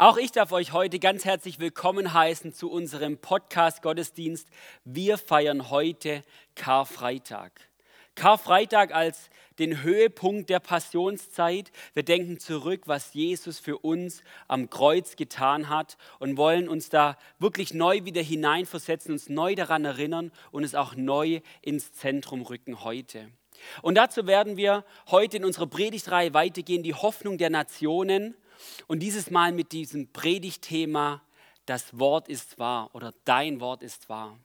Auch ich darf euch heute ganz herzlich willkommen heißen zu unserem Podcast Gottesdienst. Wir feiern heute Karfreitag. Karfreitag als den Höhepunkt der Passionszeit. Wir denken zurück, was Jesus für uns am Kreuz getan hat und wollen uns da wirklich neu wieder hineinversetzen, uns neu daran erinnern und es auch neu ins Zentrum rücken heute. Und dazu werden wir heute in unserer Predigtreihe weitergehen, die Hoffnung der Nationen und dieses Mal mit diesem Predigtthema, das Wort ist wahr oder dein Wort ist wahr.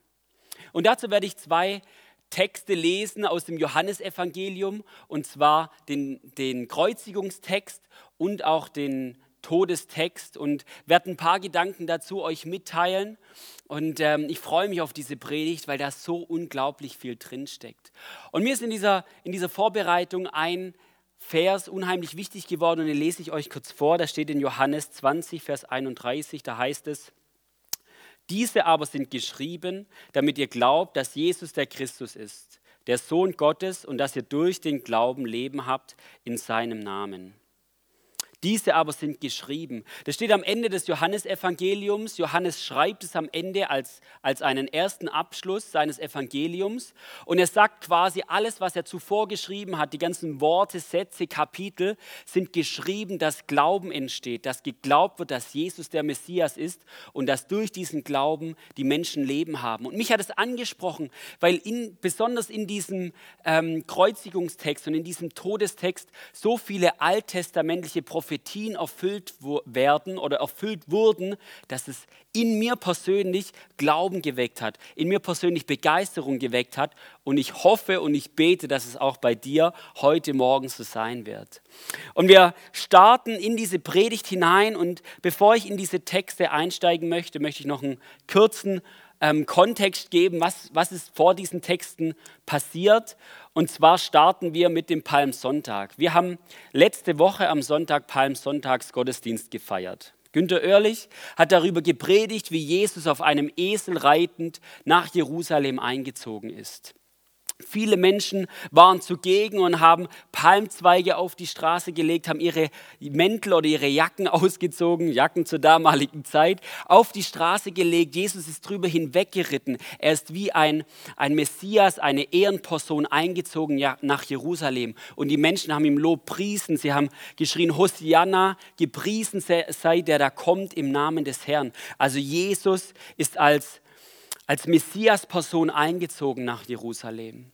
Und dazu werde ich zwei Texte lesen aus dem Johannesevangelium, und zwar den, den Kreuzigungstext und auch den Todestext und werde ein paar Gedanken dazu euch mitteilen. Und ähm, ich freue mich auf diese Predigt, weil da so unglaublich viel drinsteckt. Und mir ist in dieser, in dieser Vorbereitung ein Vers unheimlich wichtig geworden und den lese ich euch kurz vor. Da steht in Johannes 20, Vers 31, da heißt es, diese aber sind geschrieben, damit ihr glaubt, dass Jesus der Christus ist, der Sohn Gottes und dass ihr durch den Glauben Leben habt in seinem Namen. Diese aber sind geschrieben. Das steht am Ende des Johannesevangeliums. Johannes schreibt es am Ende als, als einen ersten Abschluss seines Evangeliums. Und er sagt quasi, alles, was er zuvor geschrieben hat, die ganzen Worte, Sätze, Kapitel, sind geschrieben, dass Glauben entsteht, dass geglaubt wird, dass Jesus der Messias ist und dass durch diesen Glauben die Menschen Leben haben. Und mich hat es angesprochen, weil in, besonders in diesem ähm, Kreuzigungstext und in diesem Todestext so viele alttestamentliche Prophetien Prophetien erfüllt werden oder erfüllt wurden, dass es in mir persönlich Glauben geweckt hat, in mir persönlich Begeisterung geweckt hat. Und ich hoffe und ich bete, dass es auch bei dir heute Morgen so sein wird. Und wir starten in diese Predigt hinein. Und bevor ich in diese Texte einsteigen möchte, möchte ich noch einen kurzen ähm, Kontext geben, was, was ist vor diesen Texten passiert. Und zwar starten wir mit dem Palmsonntag. Wir haben letzte Woche am Sonntag Palmsonntagsgottesdienst gefeiert. Günter Oerlich hat darüber gepredigt, wie Jesus auf einem Esel reitend nach Jerusalem eingezogen ist. Viele Menschen waren zugegen und haben Palmzweige auf die Straße gelegt, haben ihre Mäntel oder ihre Jacken ausgezogen, Jacken zur damaligen Zeit, auf die Straße gelegt. Jesus ist drüber hinweggeritten. Er ist wie ein, ein Messias, eine Ehrenperson eingezogen nach Jerusalem. Und die Menschen haben ihm Lob priesen. Sie haben geschrien, Hosianna, gepriesen sei der da kommt im Namen des Herrn. Also Jesus ist als als Messias-Person eingezogen nach Jerusalem.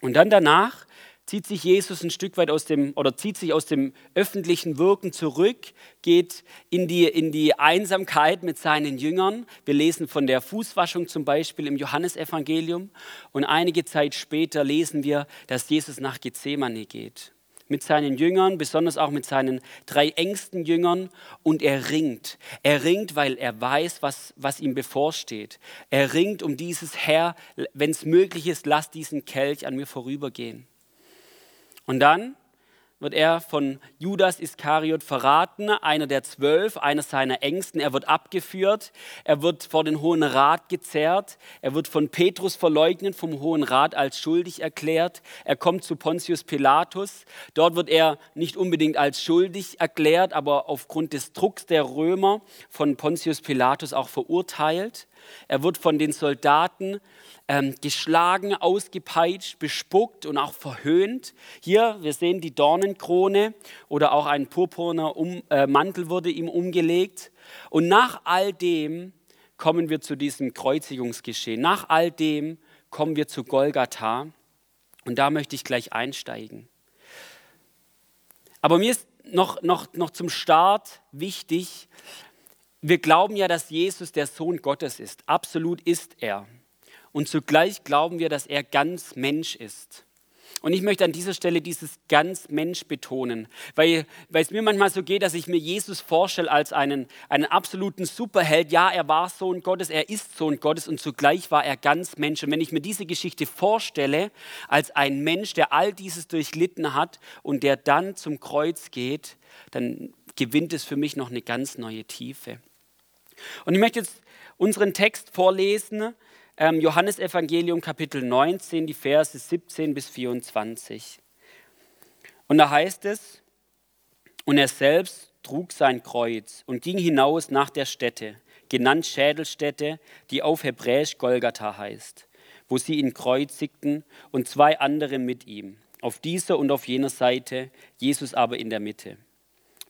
Und dann danach zieht sich Jesus ein Stück weit aus dem oder zieht sich aus dem öffentlichen Wirken zurück, geht in die, in die Einsamkeit mit seinen Jüngern. Wir lesen von der Fußwaschung zum Beispiel im Johannesevangelium und einige Zeit später lesen wir, dass Jesus nach Gethsemane geht mit seinen Jüngern, besonders auch mit seinen drei engsten Jüngern und er ringt. Er ringt, weil er weiß, was, was ihm bevorsteht. Er ringt um dieses Herr, wenn es möglich ist, lass diesen Kelch an mir vorübergehen. Und dann wird er von Judas Iskariot verraten, einer der zwölf, einer seiner Ängsten. Er wird abgeführt, er wird vor den Hohen Rat gezerrt, er wird von Petrus verleugnet, vom Hohen Rat als schuldig erklärt. Er kommt zu Pontius Pilatus. Dort wird er nicht unbedingt als schuldig erklärt, aber aufgrund des Drucks der Römer von Pontius Pilatus auch verurteilt. Er wird von den Soldaten ähm, geschlagen, ausgepeitscht, bespuckt und auch verhöhnt. Hier, wir sehen die Dornenkrone oder auch ein purpurner um, äh, Mantel wurde ihm umgelegt. Und nach all dem kommen wir zu diesem Kreuzigungsgeschehen. Nach all dem kommen wir zu Golgatha. Und da möchte ich gleich einsteigen. Aber mir ist noch, noch, noch zum Start wichtig, wir glauben ja, dass Jesus der Sohn Gottes ist. Absolut ist er. Und zugleich glauben wir, dass er ganz Mensch ist. Und ich möchte an dieser Stelle dieses ganz Mensch betonen, weil, weil es mir manchmal so geht, dass ich mir Jesus vorstelle als einen, einen absoluten Superheld. Ja, er war Sohn Gottes, er ist Sohn Gottes und zugleich war er ganz Mensch. Und wenn ich mir diese Geschichte vorstelle als ein Mensch, der all dieses durchlitten hat und der dann zum Kreuz geht, dann gewinnt es für mich noch eine ganz neue Tiefe. Und ich möchte jetzt unseren Text vorlesen, ähm, Johannes Evangelium Kapitel 19, die Verse 17 bis 24. Und da heißt es, und er selbst trug sein Kreuz und ging hinaus nach der Stätte, genannt Schädelstätte, die auf Hebräisch Golgatha heißt, wo sie ihn kreuzigten und zwei andere mit ihm, auf dieser und auf jener Seite, Jesus aber in der Mitte.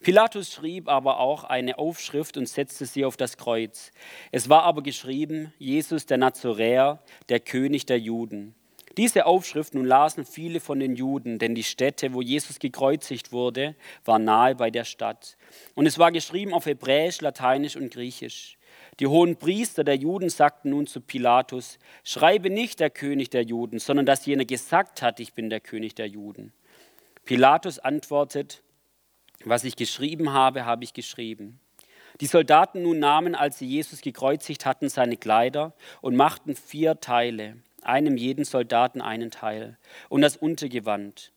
Pilatus schrieb aber auch eine Aufschrift und setzte sie auf das Kreuz. Es war aber geschrieben, Jesus der Nazoräer, der König der Juden. Diese Aufschrift nun lasen viele von den Juden, denn die Stätte, wo Jesus gekreuzigt wurde, war nahe bei der Stadt. Und es war geschrieben auf Hebräisch, Lateinisch und Griechisch. Die hohen Priester der Juden sagten nun zu Pilatus, schreibe nicht der König der Juden, sondern dass jener gesagt hat, ich bin der König der Juden. Pilatus antwortet, was ich geschrieben habe, habe ich geschrieben. Die Soldaten nun nahmen, als sie Jesus gekreuzigt hatten, seine Kleider und machten vier Teile, einem jeden Soldaten einen Teil, und das Untergewand.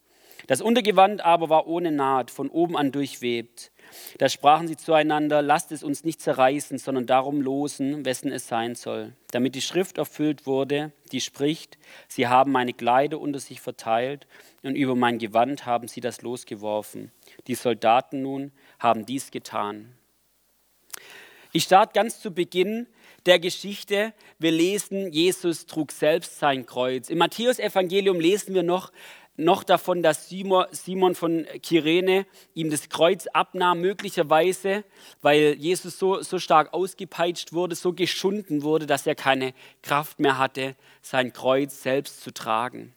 Das Untergewand aber war ohne Naht, von oben an durchwebt. Da sprachen sie zueinander, lasst es uns nicht zerreißen, sondern darum losen, wessen es sein soll, damit die Schrift erfüllt wurde, die spricht, sie haben meine Kleider unter sich verteilt und über mein Gewand haben sie das losgeworfen. Die Soldaten nun haben dies getan. Ich starte ganz zu Beginn der Geschichte. Wir lesen, Jesus trug selbst sein Kreuz. Im Matthäus-Evangelium lesen wir noch, noch davon, dass Simon von Kyrene ihm das Kreuz abnahm, möglicherweise, weil Jesus so, so stark ausgepeitscht wurde, so geschunden wurde, dass er keine Kraft mehr hatte, sein Kreuz selbst zu tragen.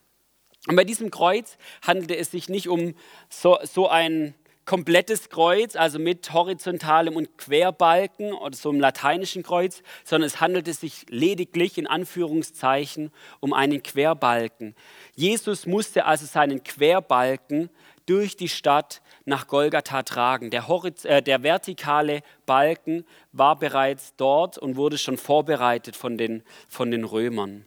Und bei diesem Kreuz handelte es sich nicht um so, so ein komplettes Kreuz, also mit horizontalem und Querbalken oder so einem lateinischen Kreuz, sondern es handelte sich lediglich in Anführungszeichen um einen Querbalken. Jesus musste also seinen Querbalken durch die Stadt nach Golgatha tragen. Der, äh, der vertikale Balken war bereits dort und wurde schon vorbereitet von den, von den Römern.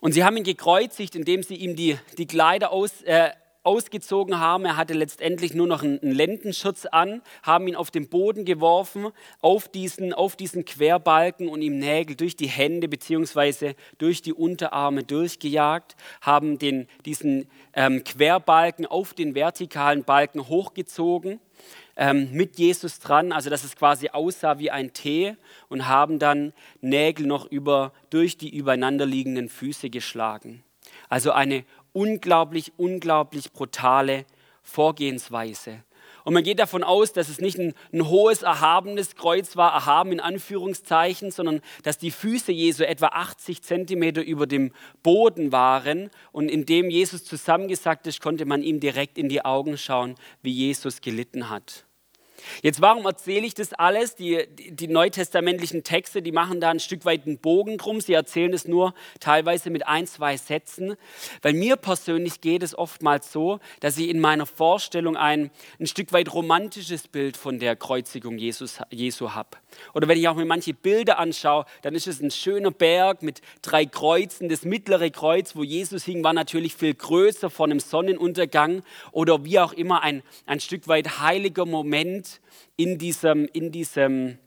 Und sie haben ihn gekreuzigt, indem sie ihm die, die Kleider aus, äh, ausgezogen haben. Er hatte letztendlich nur noch einen Lendenschutz an, haben ihn auf den Boden geworfen, auf diesen, auf diesen Querbalken und ihm Nägel durch die Hände bzw. durch die Unterarme durchgejagt, haben den, diesen ähm, Querbalken auf den vertikalen Balken hochgezogen ähm, mit Jesus dran, also dass es quasi aussah wie ein T und haben dann Nägel noch über, durch die übereinanderliegenden Füße geschlagen. Also eine unglaublich, unglaublich brutale Vorgehensweise. Und man geht davon aus, dass es nicht ein, ein, hohes, erhabenes Kreuz war, erhaben in Anführungszeichen, sondern dass die Füße Jesu etwa 80 Zentimeter über dem Boden waren. Und indem Jesus zusammengesackt ist, konnte man ihm direkt in die Augen schauen, wie Jesus gelitten hat. Jetzt, warum erzähle ich das alles? Die, die, neutestamentlichen Texte, die machen da ein Stück weit einen Bogen drum. Sie erzählen es nur teilweise mit ein, zwei Sätzen. Weil mir persönlich geht es oftmals so, dass ich in meiner Vorstellung ein, ein Stück weit romantisches Bild von der Kreuzigung Jesus, Jesu habe. Oder wenn ich auch mir manche Bilder anschaue, dann ist es ein schöner Berg mit drei Kreuzen. Das mittlere Kreuz, wo Jesus hing, war natürlich viel größer vor einem Sonnenuntergang oder wie auch immer ein, ein Stück weit heiliger Moment in, diesem, in, diesem,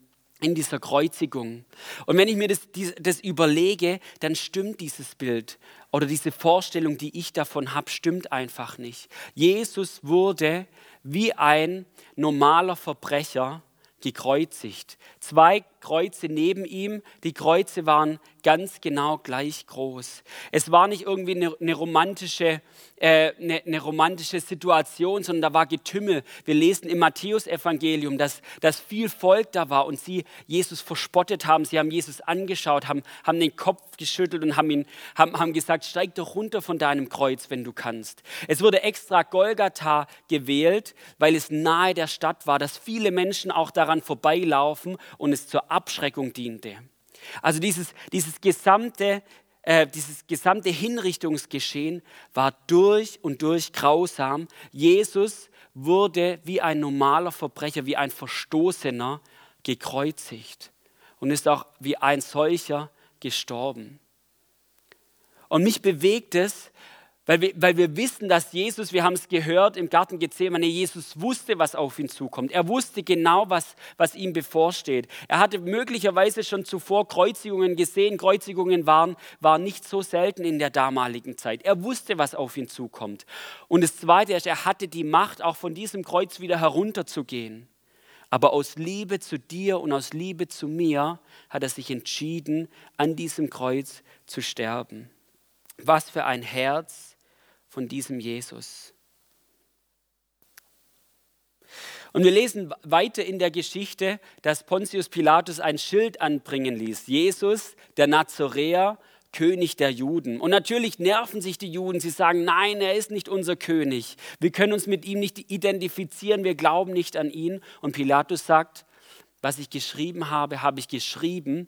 in dieser Kreuzigung. Und wenn ich mir das, das überlege, dann stimmt dieses Bild oder diese Vorstellung, die ich davon habe, stimmt einfach nicht. Jesus wurde wie ein normaler Verbrecher gekreuzigt. Zwei Kreuze neben ihm, die Kreuze waren ganz genau gleich groß. Es war nicht irgendwie eine, eine romantische, äh, eine, eine, romantische Situation, sondern da war Getümmel. Wir lesen im Matthäusevangelium, dass, dass viel Volk da war und sie Jesus verspottet haben. Sie haben Jesus angeschaut, haben, haben den Kopf geschüttelt und haben, ihn, haben, haben gesagt, steig doch runter von deinem Kreuz, wenn du kannst. Es wurde extra Golgatha gewählt, weil es nahe der Stadt war, dass viele Menschen auch daran vorbeilaufen und es zur Abschreckung diente. Also dieses, dieses, gesamte, äh, dieses gesamte Hinrichtungsgeschehen war durch und durch grausam. Jesus wurde wie ein normaler Verbrecher, wie ein Verstoßener gekreuzigt und ist auch wie ein solcher gestorben. Und mich bewegt es, Weil wir, weil wir wissen, dass Jesus, wir haben es gehört im Garten Gethsemane, Jesus wusste, was auf ihn zukommt. Er wusste genau, was, was ihm bevorsteht. Er hatte möglicherweise schon zuvor Kreuzigungen gesehen. Kreuzigungen waren, waren nicht so selten in der damaligen Zeit. Er wusste, was auf ihn zukommt. Und das Zweite ist, er hatte die Macht, auch von diesem Kreuz wieder herunterzugehen. Aber aus Liebe zu dir und aus Liebe zu mir hat er sich entschieden, an diesem Kreuz zu sterben. Was für ein Herz, von diesem Jesus. Und wir lesen weiter in der Geschichte, dass Pontius Pilatus ein Schild anbringen ließ. Jesus, der Nazoräer, König der Juden. Und natürlich nerven sich die Juden. Sie sagen, nein, er ist nicht unser König. Wir können uns mit ihm nicht identifizieren. Wir glauben nicht an ihn. Und Pilatus sagt, was ich geschrieben habe, habe ich geschrieben,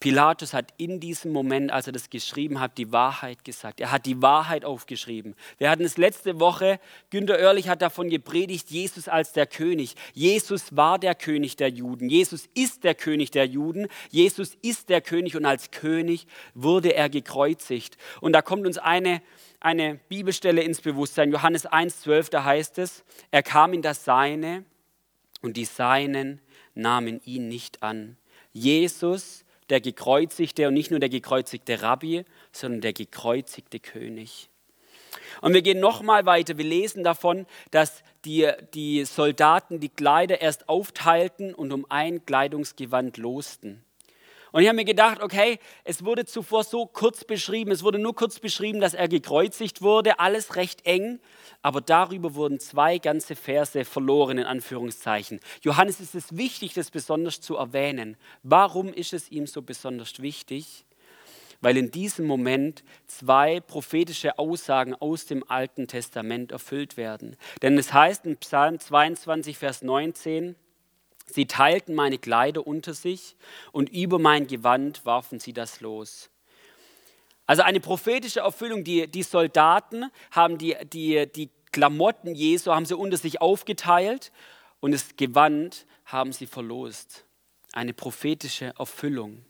Pilatus hat in diesem Moment, als er das geschrieben hat, die Wahrheit gesagt. Er hat die Wahrheit aufgeschrieben. Wir hatten es letzte Woche, Günter Oerlich hat davon gepredigt, Jesus als der König. Jesus war der König der Juden. Jesus ist der König der Juden. Jesus ist der König und als König wurde er gekreuzigt. Und da kommt uns eine, eine Bibelstelle ins Bewusstsein. Johannes 1,12, da heißt es, er kam in das Seine und die Seinen nahmen ihn nicht an. Jesus der gekreuzigte und nicht nur der gekreuzigte Rabbi, sondern der gekreuzigte König. Und wir gehen nochmal weiter. Wir lesen davon, dass die, die Soldaten die Kleider erst aufteilten und um ein Kleidungsgewand losten. Und ich habe mir gedacht, okay, es wurde zuvor so kurz beschrieben, es wurde nur kurz beschrieben, dass er gekreuzigt wurde, alles recht eng, aber darüber wurden zwei ganze Verse verloren, in Anführungszeichen. Johannes ist es wichtig, das besonders zu erwähnen. Warum ist es ihm so besonders wichtig? Weil in diesem Moment zwei prophetische Aussagen aus dem Alten Testament erfüllt werden. Denn es heißt in Psalm 22, Vers 19, Sie teilten meine Kleider unter sich und über mein Gewand warfen sie das los. Also eine prophetische Erfüllung. Die, die Soldaten haben die, die, die Klamotten Jesu haben sie unter sich aufgeteilt und das Gewand haben sie verlost. Eine prophetische Erfüllung.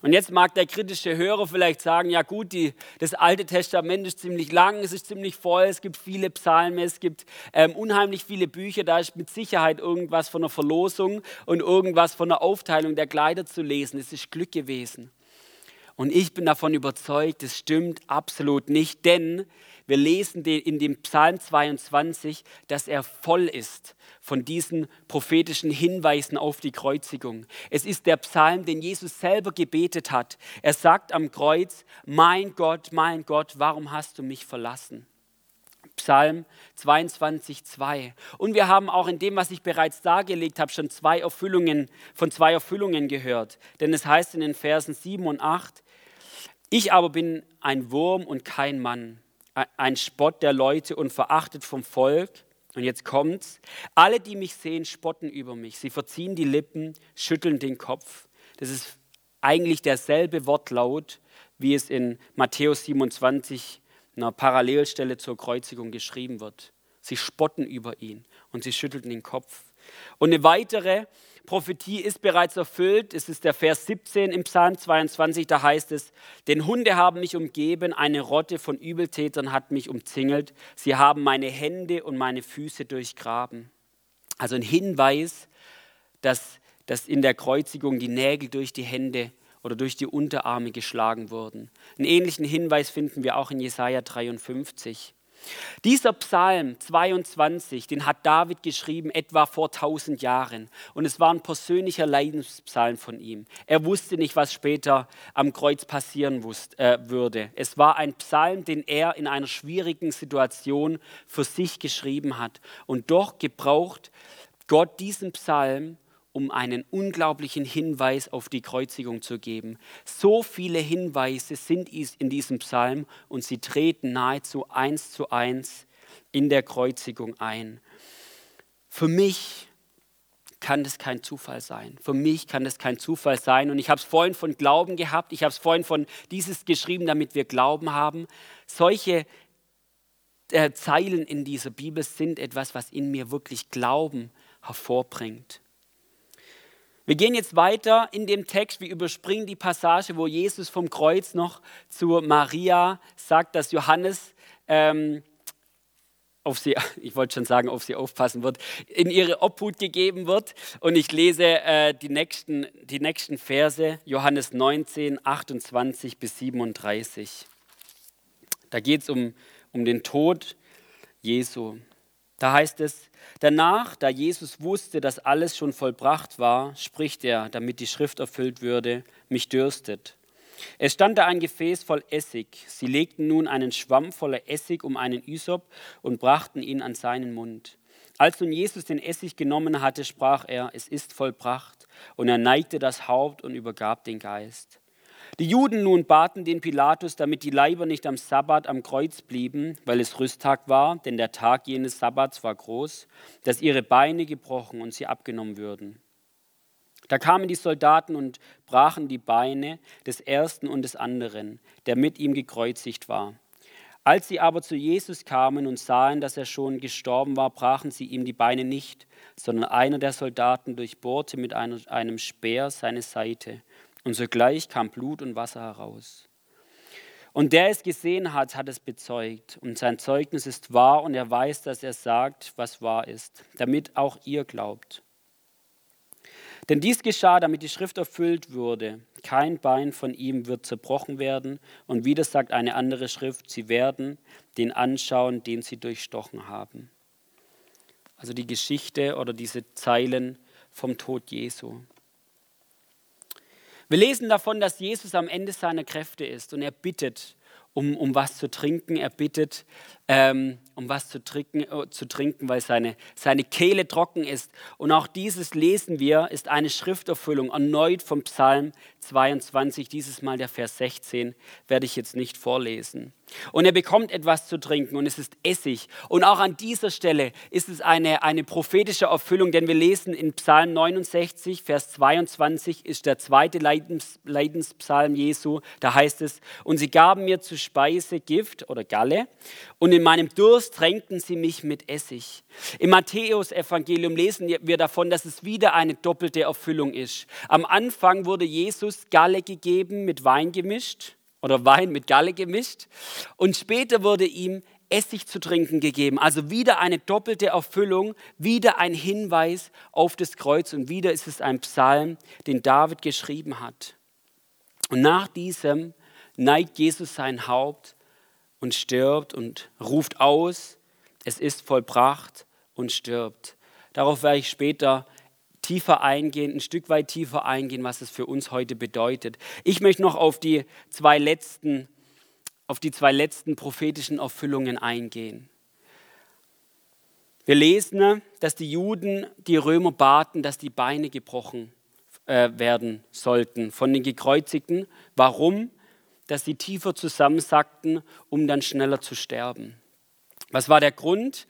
Und jetzt mag der kritische Hörer vielleicht sagen, ja gut, die, das Alte Testament ist ziemlich lang, es ist ziemlich voll, es gibt viele Psalmen, es gibt ähm, unheimlich viele Bücher, da ist mit Sicherheit irgendwas von einer Verlosung und irgendwas von der Aufteilung der Kleider zu lesen. Es ist Glück gewesen. Und ich bin davon überzeugt, es stimmt absolut nicht, denn wir lesen in dem Psalm 22, dass er voll ist von diesen prophetischen Hinweisen auf die Kreuzigung. Es ist der Psalm, den Jesus selber gebetet hat. Er sagt am Kreuz, mein Gott, mein Gott, warum hast du mich verlassen? Psalm 22, 2. Und wir haben auch in dem, was ich bereits dargelegt habe, schon zwei Erfüllungen, von zwei Erfüllungen gehört. Denn es heißt in den Versen 7 und 8, ich aber bin ein Wurm und kein Mann, ein Spott der Leute und verachtet vom Volk. Und jetzt kommt's. Alle, die mich sehen, spotten über mich. Sie verziehen die Lippen, schütteln den Kopf. Das ist eigentlich derselbe Wortlaut, wie es in Matthäus 27, einer Parallelstelle zur Kreuzigung geschrieben wird. Sie spotten über ihn und sie schütteln den Kopf. Und eine weitere Prophetie ist bereits erfüllt. Es ist der Vers 17 im Psalm 22, da heißt es, denn Hunde haben mich umgeben, eine Rotte von Übeltätern hat mich umzingelt, sie haben meine Hände und meine Füße durchgraben. Also ein Hinweis, dass, dass in der Kreuzigung die Nägel durch die Hände oder durch die Unterarme geschlagen wurden. Einen ähnlichen Hinweis finden wir auch in Jesaja 53. Dieser Psalm 22, den hat David geschrieben etwa vor 1000 Jahren und es war ein persönlicher Leidenspsalm von ihm. Er wusste nicht, was später am Kreuz passieren wusste, äh, würde. Es war ein Psalm, den er in einer schwierigen Situation für sich geschrieben hat und doch gebraucht Gott diesen Psalm, um einen unglaublichen Hinweis auf die Kreuzigung zu geben. So viele Hinweise sind in diesem Psalm und sie treten nahezu eins zu eins in der Kreuzigung ein. Für mich kann das kein Zufall sein. Für mich kann das kein Zufall sein. Und ich habe es vorhin von Glauben gehabt. Ich habe es vorhin von dieses geschrieben, damit wir Glauben haben. Solche äh, Zeilen in dieser Bibel sind etwas, was in mir wirklich Glauben hervorbringt. Wir gehen jetzt weiter in dem Text. Wir überspringen die Passage, wo Jesus vom Kreuz noch zu Maria sagt, dass Johannes ähm, auf sie, ich wollte schon sagen, auf sie aufpassen wird, in ihre Obhut gegeben wird. Und ich lese äh, die, nächsten, die nächsten Verse, Johannes 19, 28 bis 37. Da geht es um, um den Tod Jesu. Da heißt es, danach, da Jesus wusste, dass alles schon vollbracht war, spricht er, damit die Schrift erfüllt würde, mich dürstet. Es stand da ein Gefäß voll Essig. Sie legten nun einen Schwamm voller Essig um einen Ysop und brachten ihn an seinen Mund. Als nun Jesus den Essig genommen hatte, sprach er, es ist vollbracht, und er neigte das Haupt und übergab den Geist. Die Juden nun baten den Pilatus, damit die Leiber nicht am Sabbat am Kreuz blieben, weil es Rüsttag war, denn der Tag jenes Sabbats war groß, dass ihre Beine gebrochen und sie abgenommen würden. Da kamen die Soldaten und brachen die Beine des ersten und des anderen, der mit ihm gekreuzigt war. Als sie aber zu Jesus kamen und sahen, dass er schon gestorben war, brachen sie ihm die Beine nicht, sondern einer der Soldaten durchbohrte mit einem Speer seine Seite, und sogleich kam Blut und Wasser heraus. Und der es gesehen hat, hat es bezeugt, und sein Zeugnis ist wahr, und er weiß, dass er sagt, was wahr ist, damit auch ihr glaubt. Denn dies geschah, damit die Schrift erfüllt wurde. Kein Bein von ihm wird zerbrochen werden. Und wieder sagt eine andere Schrift, sie werden den anschauen, den sie durchstochen haben. Also die Geschichte oder diese Zeilen vom Tod Jesu. Wir lesen davon, dass Jesus am Ende seiner Kräfte ist und er bittet um, um was zu trinken. Er bittet ähm, um was zu trinken, äh, zu trinken, weil seine, seine Kehle trocken ist. Und auch dieses lesen wir, ist eine Schrifterfüllung erneut vom Psalm 22, dieses Mal der Vers 16, werde ich jetzt nicht vorlesen. Und er bekommt etwas zu trinken und es ist Essig. Und auch an dieser Stelle ist es eine, eine prophetische Erfüllung, denn wir lesen in Psalm 69, Vers 22 ist der zweite Leidens, Leidenspsalm Jesu. Da heißt es, und sie gaben mir zu Speise Gift oder Galle und in meinem Durst tränkten sie mich mit Essig. Im Matthäusevangelium lesen wir davon, dass es wieder eine doppelte Erfüllung ist. Am Anfang wurde Jesus Galle gegeben mit Wein gemischt oder Wein mit Galle gemischt und später wurde ihm Essig zu trinken gegeben. Also wieder eine doppelte Erfüllung, wieder ein Hinweis auf das Kreuz und wieder ist es ein Psalm, den David geschrieben hat. Und nach diesem neigt Jesus sein Haupt und stirbt und ruft aus, es ist vollbracht und stirbt. Darauf werde ich später tiefer eingehen, ein Stück weit tiefer eingehen, was es für uns heute bedeutet. Ich möchte noch auf die zwei letzten, auf die zwei letzten prophetischen Erfüllungen eingehen. Wir lesen, dass die Juden die Römer baten, dass die Beine gebrochen äh, werden sollten von den Gekreuzigten. Warum? Dass sie tiefer zusammensackten, um dann schneller zu sterben. Was war der Grund?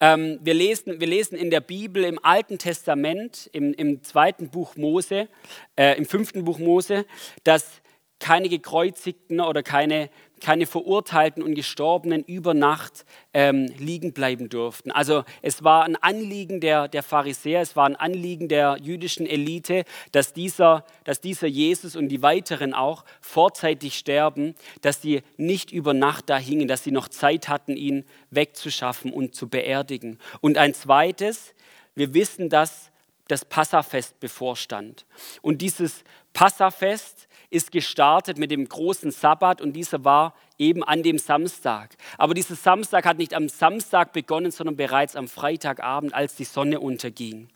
Ähm, wir, lesen, wir lesen in der Bibel im Alten Testament, im, im zweiten Buch Mose, äh, im fünften Buch Mose, dass keine Gekreuzigten oder keine keine Verurteilten und Gestorbenen über Nacht ähm, liegen bleiben durften. Also es war ein Anliegen der, der Pharisäer, es war ein Anliegen der jüdischen Elite, dass dieser, dass dieser Jesus und die weiteren auch vorzeitig sterben, dass sie nicht über Nacht da hingen, dass sie noch Zeit hatten, ihn wegzuschaffen und zu beerdigen. Und ein zweites, wir wissen, dass das Passafest bevorstand. Und dieses Passafest ist gestartet mit dem großen Sabbat und dieser war eben an dem Samstag. Aber dieser Samstag hat nicht am Samstag begonnen, sondern bereits am Freitagabend, als die Sonne unterging.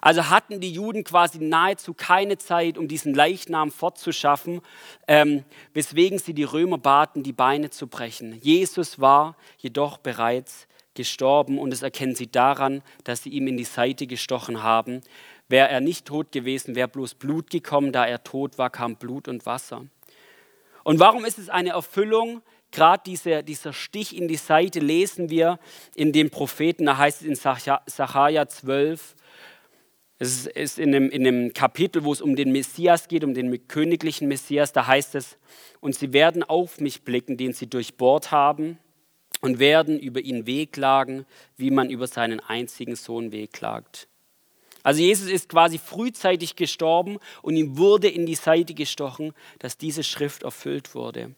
Also hatten die Juden quasi nahezu keine Zeit, um diesen Leichnam fortzuschaffen, ähm, weswegen sie die Römer baten, die Beine zu brechen. Jesus war jedoch bereits gestorben und das erkennen sie daran, dass sie ihm in die Seite gestochen haben. Wäre er nicht tot gewesen, wäre bloß Blut gekommen. Da er tot war, kam Blut und Wasser. Und warum ist es eine Erfüllung? Gerade dieser, dieser Stich in die Seite lesen wir in den Propheten, da heißt es in Sacharja 12, es ist in einem, in einem Kapitel, wo es um den Messias geht, um den königlichen Messias, da heißt es, und sie werden auf mich blicken, den sie durchbohrt haben, und werden über ihn wehklagen, wie man über seinen einzigen Sohn wehklagt. Also Jesus ist quasi frühzeitig gestorben und ihm wurde in die Seite gestochen, dass diese Schrift erfüllt wurde.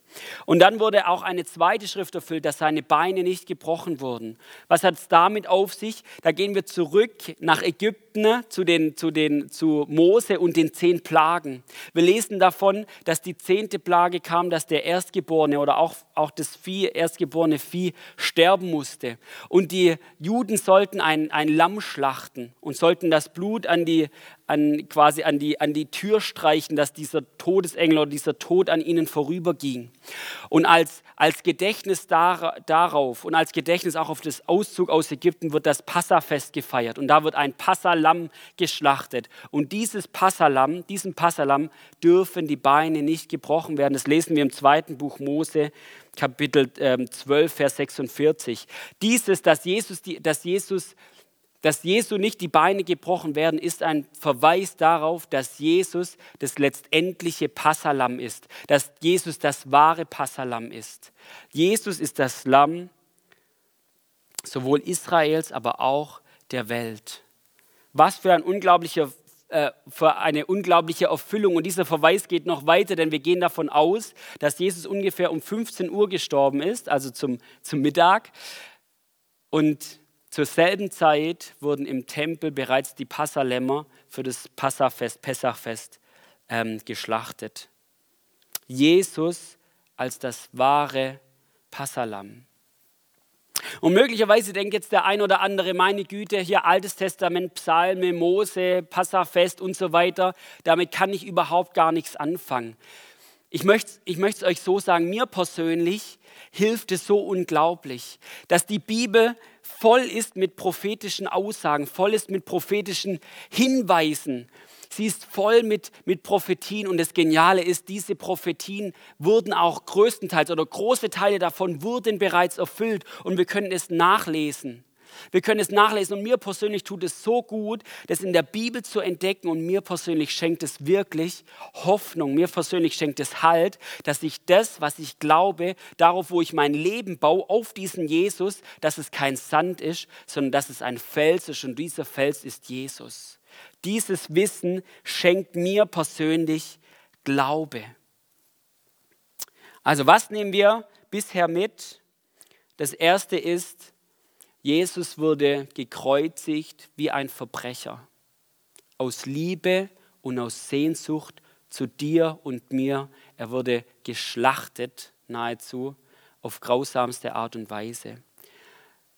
Und dann wurde auch eine zweite Schrift erfüllt, dass seine Beine nicht gebrochen wurden. Was hat es damit auf sich? Da gehen wir zurück nach Ägypten zu, den, zu, den, zu Mose und den zehn Plagen. Wir lesen davon, dass die zehnte Plage kam, dass der Erstgeborene oder auch, auch das Vieh, erstgeborene Vieh sterben musste. Und die Juden sollten ein, ein Lamm schlachten und sollten das Blut an die, an, quasi an die, an die Tür streichen, dass dieser Todesengel oder dieser Tod an ihnen vorüberging. Und als, als Gedächtnis dar, darauf und als Gedächtnis auch auf das Auszug aus Ägypten wird das Passafest gefeiert. Und da wird ein Passalam geschlachtet. Und dieses Passalam, diesem Passalam dürfen die Beine nicht gebrochen werden. Das lesen wir im zweiten Buch Mose, Kapitel 12, ähm, Vers 46. Dieses, dass Jesus, dass Jesus dass Jesu nicht die Beine gebrochen werden, ist ein Verweis darauf, dass Jesus das letztendliche Passalam ist, dass Jesus das wahre Passalam ist. Jesus ist das Lamm sowohl Israels, aber auch der Welt. Was für, ein unglaublicher, äh, für eine unglaubliche Erfüllung. Und dieser Verweis geht noch weiter, denn wir gehen davon aus, dass Jesus ungefähr um 15 Uhr gestorben ist, also zum, zum Mittag. Und zur selben Zeit wurden im Tempel bereits die Passalämmer für das Passafest, Pessachfest ähm, geschlachtet. Jesus als das wahre Passalam. Und möglicherweise denkt jetzt der ein oder andere, meine Güte, hier Altes Testament, Psalme, Mose, Passafest und so weiter, damit kann ich überhaupt gar nichts anfangen. Ich möchte, ich möchte es euch so sagen, mir persönlich hilft es so unglaublich, dass die Bibel voll ist mit prophetischen Aussagen, voll ist mit prophetischen Hinweisen. Sie ist voll mit, mit Prophetien und das Geniale ist, diese Prophetien wurden auch größtenteils oder große Teile davon wurden bereits erfüllt und wir können es nachlesen. Wir können es nachlesen und mir persönlich tut es so gut, das in der Bibel zu entdecken und mir persönlich schenkt es wirklich Hoffnung. Mir persönlich schenkt es Halt, dass ich das, was ich glaube, darauf, wo ich mein Leben baue, auf diesen Jesus, dass es kein Sand ist, sondern dass es ein Fels ist und dieser Fels ist Jesus. Dieses Wissen schenkt mir persönlich Glaube. Also was nehmen wir bisher mit? Das erste ist, Jesus wurde gekreuzigt wie ein Verbrecher. Aus Liebe und aus Sehnsucht zu dir und mir. Er wurde geschlachtet nahezu auf grausamste Art und Weise.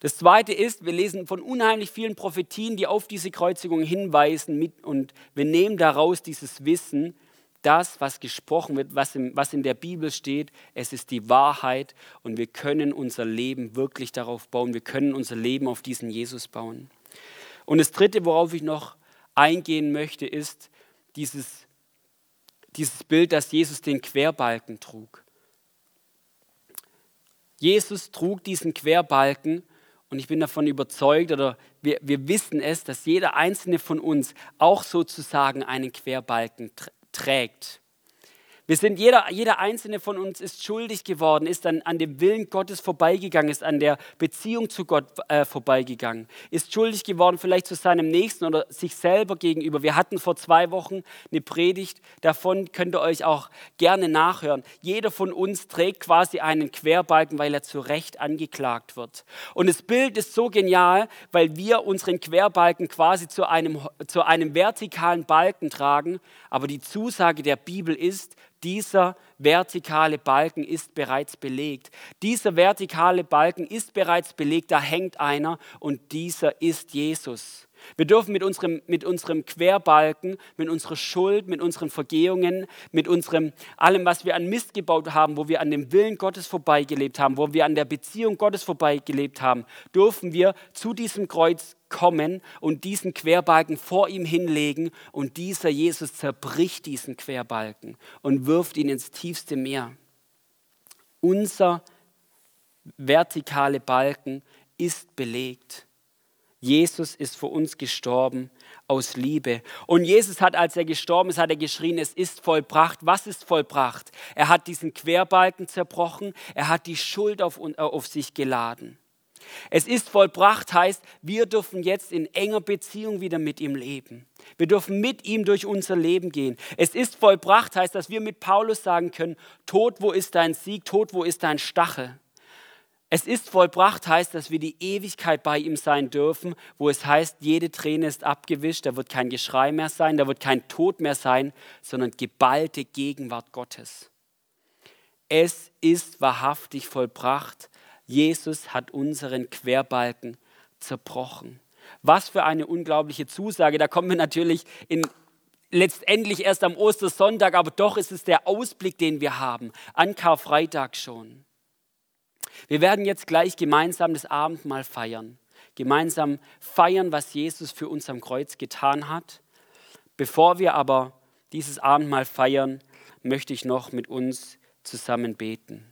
Das zweite ist, wir lesen von unheimlich vielen Prophetien, die auf diese Kreuzigung hinweisen und wir nehmen daraus dieses Wissen, das, was gesprochen wird, was, im, was in der Bibel steht, es ist die Wahrheit und wir können unser Leben wirklich darauf bauen. Wir können unser Leben auf diesen Jesus bauen. Und das Dritte, worauf ich noch eingehen möchte, ist dieses, dieses Bild, dass Jesus den Querbalken trug. Jesus trug diesen Querbalken und ich bin davon überzeugt oder wir, wir wissen es, dass jeder einzelne von uns auch sozusagen einen Querbalken trägt. Wir sind, jeder, jeder einzelne von uns ist schuldig geworden, ist an, an dem Willen Gottes vorbeigegangen, ist an der Beziehung zu Gott äh, vorbeigegangen, ist schuldig geworden vielleicht zu seinem Nächsten oder sich selber gegenüber. Wir hatten vor zwei Wochen eine Predigt, davon könnt ihr euch auch gerne nachhören. Jeder von uns trägt quasi einen Querbalken, weil er zu Recht angeklagt wird. Und das Bild ist so genial, weil wir unseren Querbalken quasi zu einem, zu einem vertikalen Balken tragen, aber die Zusage der Bibel ist, dieser vertikale Balken ist bereits belegt. Dieser vertikale Balken ist bereits belegt, da hängt einer und dieser ist Jesus. Wir dürfen mit unserem, mit unserem Querbalken, mit unserer Schuld, mit unseren Vergehungen, mit unserem allem, was wir an Mist gebaut haben, wo wir an dem Willen Gottes vorbeigelebt haben, wo wir an der Beziehung Gottes vorbeigelebt haben, dürfen wir zu diesem Kreuz kommen und diesen Querbalken vor ihm hinlegen und dieser Jesus zerbricht diesen Querbalken und wirft ihn ins tiefste Meer. Unser vertikale Balken ist belegt. Jesus ist für uns gestorben aus Liebe. Und Jesus hat, als er gestorben ist, hat er geschrien, es ist vollbracht. Was ist vollbracht? Er hat diesen Querbalken zerbrochen, er hat die Schuld auf, äh, auf sich geladen. Es ist vollbracht heißt, wir dürfen jetzt in enger Beziehung wieder mit ihm leben. Wir dürfen mit ihm durch unser Leben gehen. Es ist vollbracht heißt, dass wir mit Paulus sagen können, Tod, wo ist dein Sieg? Tod, wo ist dein Stachel? Es ist vollbracht heißt, dass wir die Ewigkeit bei ihm sein dürfen, wo es heißt, jede Träne ist abgewischt, da wird kein Geschrei mehr sein, da wird kein Tod mehr sein, sondern geballte Gegenwart Gottes. Es ist wahrhaftig vollbracht. Jesus hat unseren Querbalken zerbrochen. Was für eine unglaubliche Zusage. Da kommen wir natürlich in, letztendlich erst am Ostersonntag, aber doch ist es der Ausblick, den wir haben, an Karfreitag schon. Wir werden jetzt gleich gemeinsam das Abendmahl feiern. Gemeinsam feiern, was Jesus für uns am Kreuz getan hat. Bevor wir aber dieses Abendmahl feiern, möchte ich noch mit uns zusammen beten.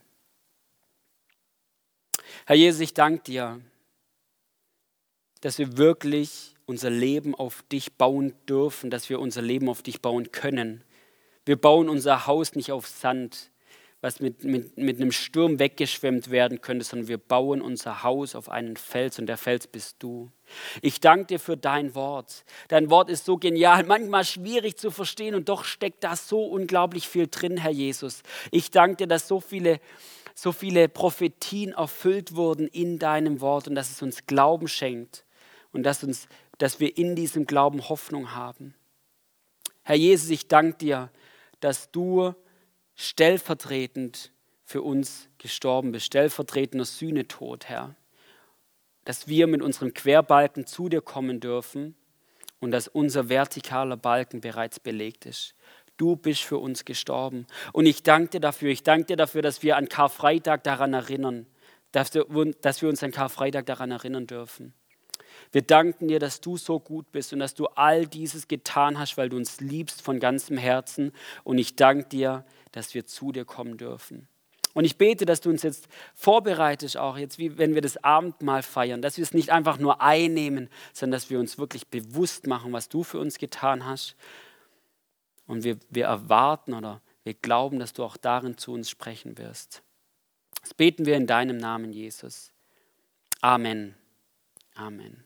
Herr Jesus, ich danke dir, dass wir wirklich unser Leben auf dich bauen dürfen, dass wir unser Leben auf dich bauen können. Wir bauen unser Haus nicht auf Sand, was mit, mit, mit einem Sturm weggeschwemmt werden könnte, sondern wir bauen unser Haus auf einen Fels und der Fels bist du. Ich danke dir für dein Wort. Dein Wort ist so genial, manchmal schwierig zu verstehen und doch steckt da so unglaublich viel drin, Herr Jesus. Ich danke dir, dass so viele, so viele Prophetien erfüllt wurden in deinem Wort und dass es uns Glauben schenkt und dass, uns, dass wir in diesem Glauben Hoffnung haben. Herr Jesus, ich danke dir, dass du stellvertretend für uns gestorben bist, stellvertretender Sühnetod, Herr. Dass wir mit unserem Querbalken zu dir kommen dürfen und dass unser vertikaler Balken bereits belegt ist. Du bist für uns gestorben. Und ich danke dir dafür. Ich danke dir dafür, dass wir an Karfreitag daran erinnern, dass wir, uns an Karfreitag daran erinnern dürfen. Wir danken dir, dass du so gut bist und dass du all dieses getan hast, weil du uns liebst von ganzem Herzen. Und ich danke dir, dass wir zu dir kommen dürfen. Und ich bete, dass du uns jetzt vorbereitest, auch jetzt, wie wenn wir das Abendmahl feiern, dass wir es nicht einfach nur einnehmen, sondern dass wir uns wirklich bewusst machen, was du für uns getan hast. Und wir, wir erwarten oder wir glauben, dass du auch darin zu uns sprechen wirst. Das beten wir in deinem Namen, Jesus. Amen. Amen.